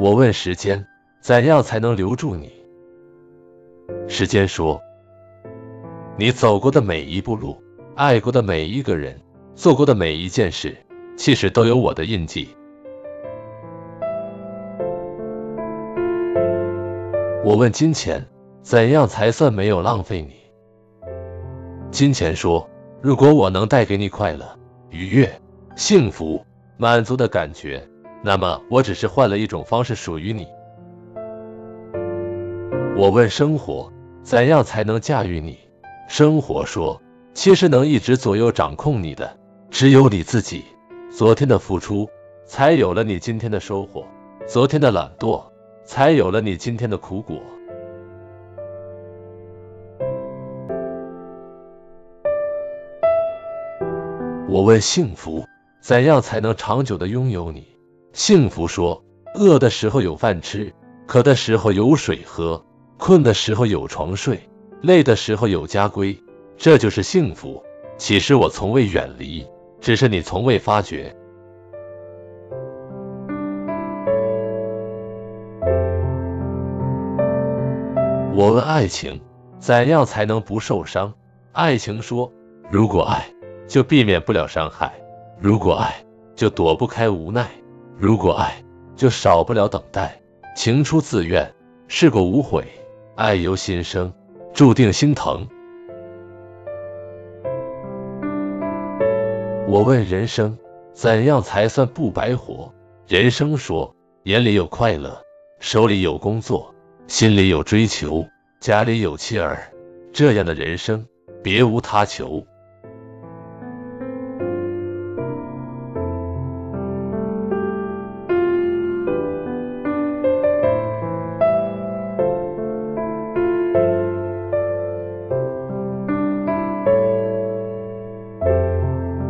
我问时间，怎样才能留住你？时间说，你走过的每一步路，爱过的每一个人，做过的每一件事，其实都有我的印记。我问金钱，怎样才算没有浪费你？金钱说，如果我能带给你快乐、愉悦、幸福、满足的感觉，那么我只是换了一种方式属于你。我问生活，怎样才能驾驭你？生活说，其实能一直左右掌控你的，只有你自己。昨天的付出，才有了你今天的收获；昨天的懒惰。才有了你今天的苦果。我问幸福，怎样才能长久的拥有你？幸福说，饿的时候有饭吃，渴的时候有水喝，困的时候有床睡，累的时候有家归，这就是幸福。其实我从未远离，只是你从未发觉。我问爱情，怎样才能不受伤？爱情说，如果爱，就避免不了伤害；如果爱，就躲不开无奈；如果爱，就少不了等待。情出自愿，事过无悔；爱由心生，注定心疼。我问人生，怎样才算不白活？人生说，眼里有快乐，手里有工作。心里有追求，家里有妻儿，这样的人生别无他求。